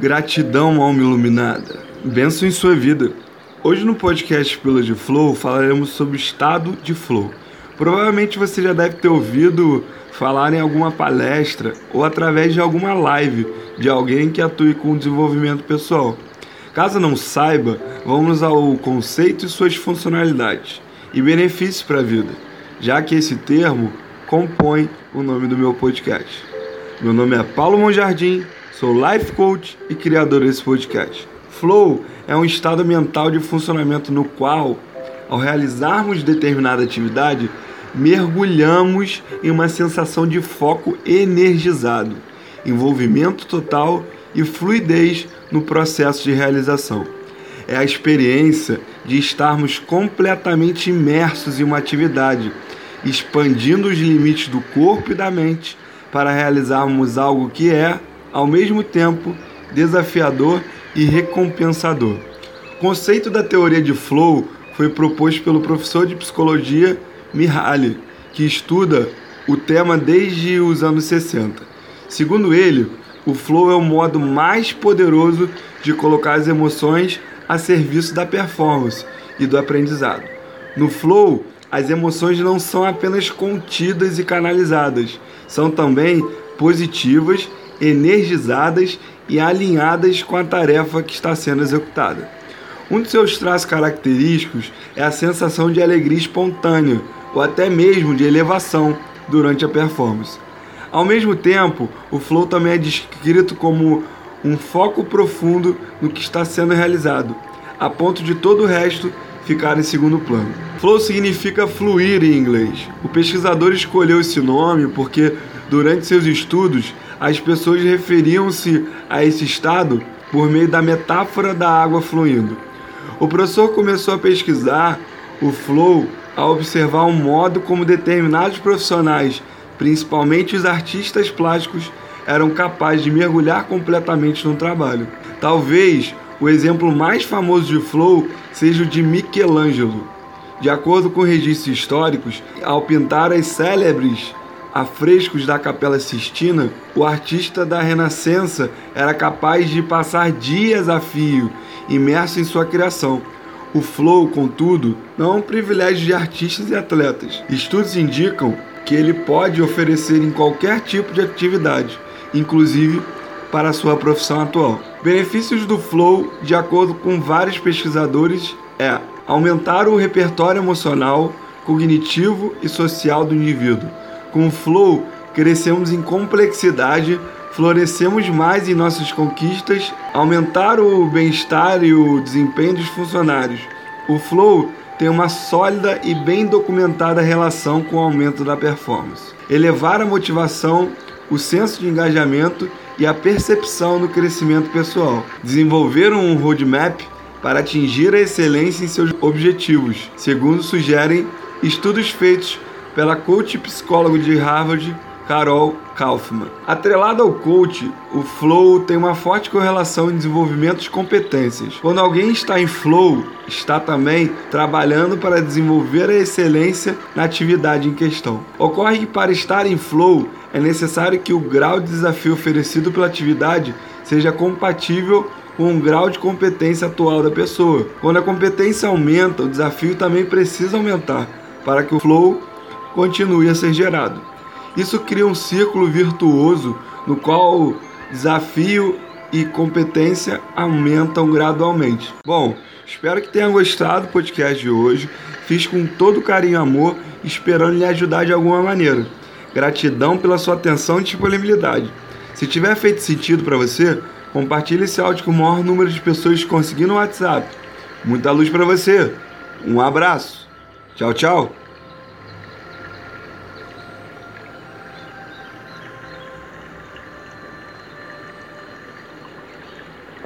Gratidão, alma iluminada. Benção em sua vida. Hoje no podcast Pílula de Flow falaremos sobre o estado de flow. Provavelmente você já deve ter ouvido falar em alguma palestra ou através de alguma live de alguém que atue com desenvolvimento pessoal. Caso não saiba, vamos ao conceito e suas funcionalidades e benefícios para a vida, já que esse termo compõe o nome do meu podcast. Meu nome é Paulo Monjardim Sou life coach e criador desse podcast. Flow é um estado mental de funcionamento no qual, ao realizarmos determinada atividade, mergulhamos em uma sensação de foco energizado, envolvimento total e fluidez no processo de realização. É a experiência de estarmos completamente imersos em uma atividade, expandindo os limites do corpo e da mente para realizarmos algo que é ao mesmo tempo desafiador e recompensador. O conceito da teoria de flow foi proposto pelo professor de psicologia Mihaly, que estuda o tema desde os anos 60. Segundo ele, o flow é o modo mais poderoso de colocar as emoções a serviço da performance e do aprendizado. No flow, as emoções não são apenas contidas e canalizadas, são também positivas energizadas e alinhadas com a tarefa que está sendo executada. Um de seus traços característicos é a sensação de alegria espontânea ou até mesmo de elevação durante a performance. Ao mesmo tempo, o flow também é descrito como um foco profundo no que está sendo realizado, a ponto de todo o resto ficar em segundo plano. Flow significa fluir em inglês. O pesquisador escolheu esse nome porque, durante seus estudos, as pessoas referiam-se a esse estado por meio da metáfora da água fluindo. O professor começou a pesquisar o flow a observar o modo como determinados profissionais, principalmente os artistas plásticos, eram capazes de mergulhar completamente no trabalho. Talvez o exemplo mais famoso de flow seja o de Michelangelo. De acordo com registros históricos, ao pintar as célebres afrescos da Capela Sistina, o artista da Renascença era capaz de passar dias a fio, imerso em sua criação. O flow, contudo, não é um privilégio de artistas e atletas. Estudos indicam que ele pode oferecer em qualquer tipo de atividade, inclusive para a sua profissão atual. Benefícios do flow, de acordo com vários pesquisadores, é aumentar o repertório emocional, cognitivo e social do indivíduo com flow, crescemos em complexidade, florescemos mais em nossas conquistas, aumentar o bem-estar e o desempenho dos funcionários. O flow tem uma sólida e bem documentada relação com o aumento da performance. Elevar a motivação, o senso de engajamento e a percepção do crescimento pessoal. Desenvolver um roadmap para atingir a excelência em seus objetivos, segundo sugerem estudos feitos pela coach psicólogo de Harvard, Carol Kaufman. Atrelado ao coach, o flow tem uma forte correlação em desenvolvimento de competências. Quando alguém está em flow, está também trabalhando para desenvolver a excelência na atividade em questão. Ocorre que para estar em flow é necessário que o grau de desafio oferecido pela atividade seja compatível com o grau de competência atual da pessoa. Quando a competência aumenta, o desafio também precisa aumentar para que o flow continue a ser gerado. Isso cria um círculo virtuoso no qual desafio e competência aumentam gradualmente. Bom, espero que tenha gostado do podcast de hoje. Fiz com todo carinho e amor, esperando lhe ajudar de alguma maneira. Gratidão pela sua atenção e disponibilidade. Se tiver feito sentido para você, compartilhe esse áudio com o maior número de pessoas conseguindo no WhatsApp. Muita luz para você. Um abraço. Tchau, tchau.